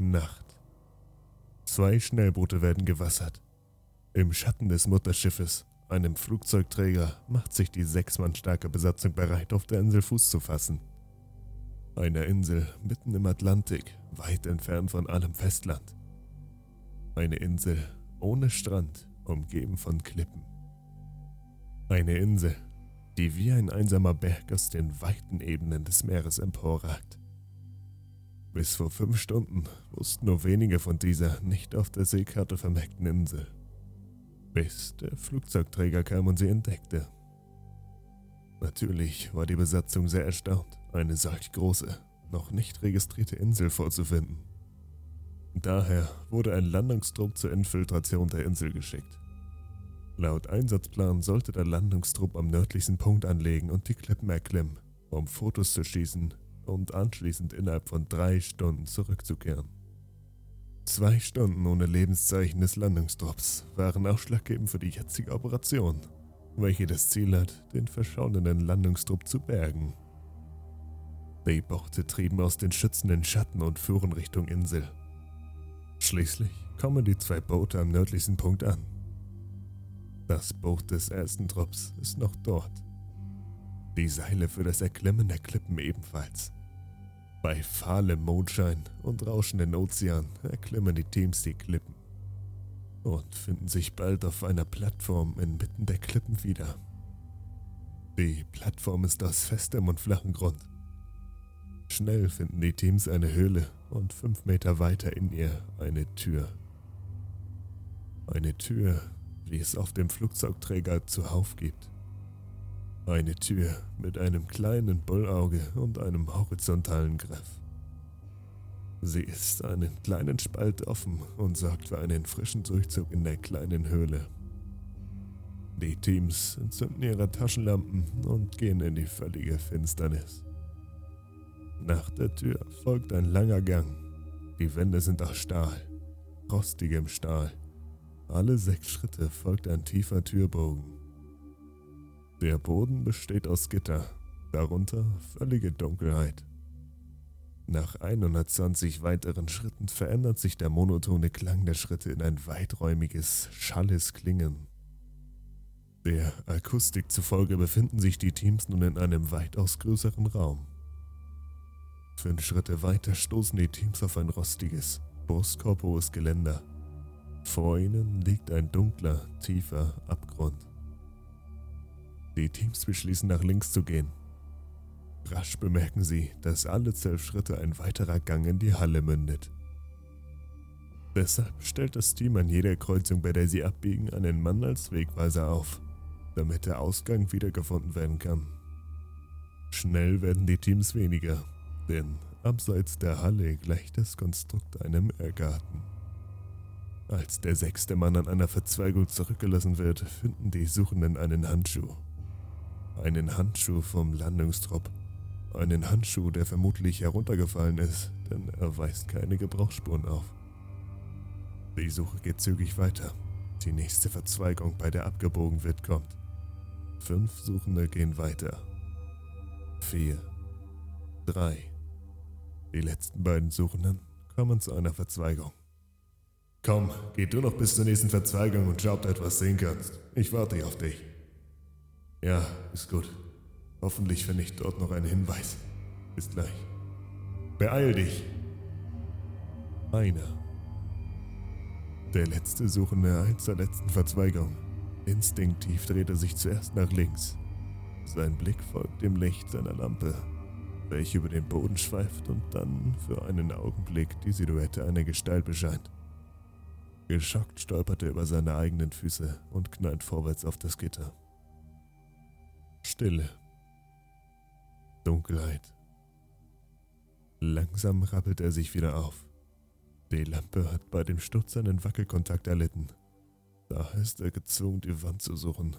Nacht. Zwei Schnellboote werden gewassert. Im Schatten des Mutterschiffes, einem Flugzeugträger, macht sich die sechs Mann starke Besatzung bereit, auf der Insel Fuß zu fassen. Eine Insel mitten im Atlantik, weit entfernt von allem Festland. Eine Insel ohne Strand, umgeben von Klippen. Eine Insel, die wie ein einsamer Berg aus den weiten Ebenen des Meeres emporragt. Bis vor fünf Stunden wussten nur wenige von dieser nicht auf der Seekarte vermerkten Insel. Bis der Flugzeugträger kam und sie entdeckte. Natürlich war die Besatzung sehr erstaunt, eine solch große, noch nicht registrierte Insel vorzufinden. Daher wurde ein Landungstrupp zur Infiltration der Insel geschickt. Laut Einsatzplan sollte der Landungstrupp am nördlichsten Punkt anlegen und die Klippen erklimmen, um Fotos zu schießen und anschließend innerhalb von drei Stunden zurückzukehren. Zwei Stunden ohne Lebenszeichen des Landungstrupps waren ausschlaggebend für die jetzige Operation, welche das Ziel hat, den verschauenden Landungstrupp zu bergen. Die Boote trieben aus den schützenden Schatten und fuhren Richtung Insel. Schließlich kommen die zwei Boote am nördlichsten Punkt an. Das Boot des ersten Trupps ist noch dort. Die Seile für das Erklimmen der Klippen ebenfalls. Bei fahlem Mondschein und rauschenden Ozean erklimmen die Teams die Klippen und finden sich bald auf einer Plattform inmitten der Klippen wieder. Die Plattform ist aus festem und flachen Grund. Schnell finden die Teams eine Höhle und fünf Meter weiter in ihr eine Tür. Eine Tür, wie es auf dem Flugzeugträger zuhauf gibt. Eine Tür mit einem kleinen Bullauge und einem horizontalen Griff. Sie ist einen kleinen Spalt offen und sorgt für einen frischen Durchzug in der kleinen Höhle. Die Teams entzünden ihre Taschenlampen und gehen in die völlige Finsternis. Nach der Tür folgt ein langer Gang. Die Wände sind aus Stahl, rostigem Stahl. Alle sechs Schritte folgt ein tiefer Türbogen. Der Boden besteht aus Gitter, darunter völlige Dunkelheit. Nach 120 weiteren Schritten verändert sich der monotone Klang der Schritte in ein weiträumiges, schalles Klingen. Der Akustik zufolge befinden sich die Teams nun in einem weitaus größeren Raum. Fünf Schritte weiter stoßen die Teams auf ein rostiges, brustkorbhohes Geländer. Vor ihnen liegt ein dunkler, tiefer Abgrund. Die Teams beschließen nach links zu gehen. Rasch bemerken sie, dass alle zwölf Schritte ein weiterer Gang in die Halle mündet. Deshalb stellt das Team an jeder Kreuzung, bei der sie abbiegen, einen Mann als Wegweiser auf, damit der Ausgang wiedergefunden werden kann. Schnell werden die Teams weniger denn abseits der Halle gleicht das Konstrukt einem Irrgarten. Als der sechste Mann an einer Verzweigung zurückgelassen wird, finden die Suchenden einen Handschuh. Einen Handschuh vom Landungstrupp. Einen Handschuh, der vermutlich heruntergefallen ist, denn er weist keine Gebrauchsspuren auf. Die Suche geht zügig weiter. Die nächste Verzweigung, bei der abgebogen wird, kommt. Fünf Suchende gehen weiter. Vier. Drei. Die letzten beiden Suchenden kommen zu einer Verzweigung. Komm, geh du noch bis zur nächsten Verzweigung und schau, ob du etwas sehen kannst. Ich warte auf dich. Ja, ist gut. Hoffentlich finde ich dort noch einen Hinweis. Bis gleich. Beeil dich! Einer. Der letzte Suchende eilt zur letzten Verzweigung. Instinktiv dreht er sich zuerst nach links. Sein Blick folgt dem Licht seiner Lampe welche über den Boden schweift und dann für einen Augenblick die Silhouette einer Gestalt bescheint. Geschockt stolpert er über seine eigenen Füße und knallt vorwärts auf das Gitter. Stille. Dunkelheit. Langsam rappelt er sich wieder auf. Die Lampe hat bei dem Sturz einen Wackelkontakt erlitten. Daher ist er gezwungen, die Wand zu suchen.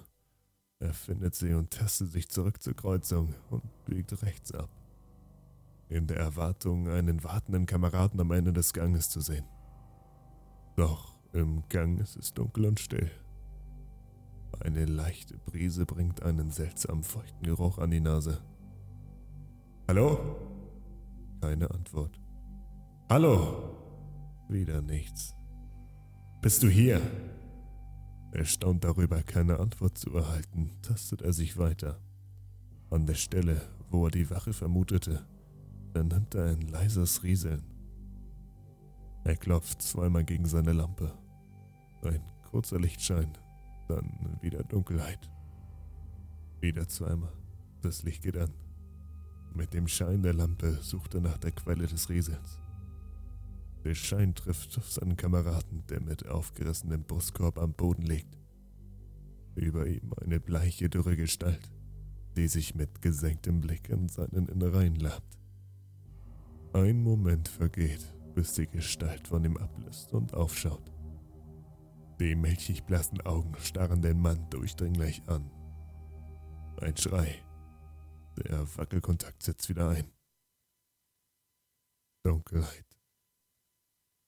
Er findet sie und tastet sich zurück zur Kreuzung und biegt rechts ab in der Erwartung, einen wartenden Kameraden am Ende des Ganges zu sehen. Doch im Gang ist es dunkel und still. Eine leichte Brise bringt einen seltsam feuchten Geruch an die Nase. Hallo? Keine Antwort. Hallo? Wieder nichts. Bist du hier? Erstaunt darüber, keine Antwort zu erhalten, tastet er sich weiter. An der Stelle, wo er die Wache vermutete, vernimmt er ein leises Rieseln. Er klopft zweimal gegen seine Lampe. Ein kurzer Lichtschein, dann wieder Dunkelheit. Wieder zweimal. Das Licht geht an. Mit dem Schein der Lampe sucht er nach der Quelle des Rieselns. Der Schein trifft auf seinen Kameraden, der mit aufgerissenem Brustkorb am Boden liegt. Über ihm eine bleiche, dürre Gestalt, die sich mit gesenktem Blick in seinen Innereien labt. Ein Moment vergeht, bis die Gestalt von ihm ablöst und aufschaut. Die milchig blassen Augen starren den Mann durchdringlich an. Ein Schrei. Der Wackelkontakt setzt wieder ein. Dunkelheit.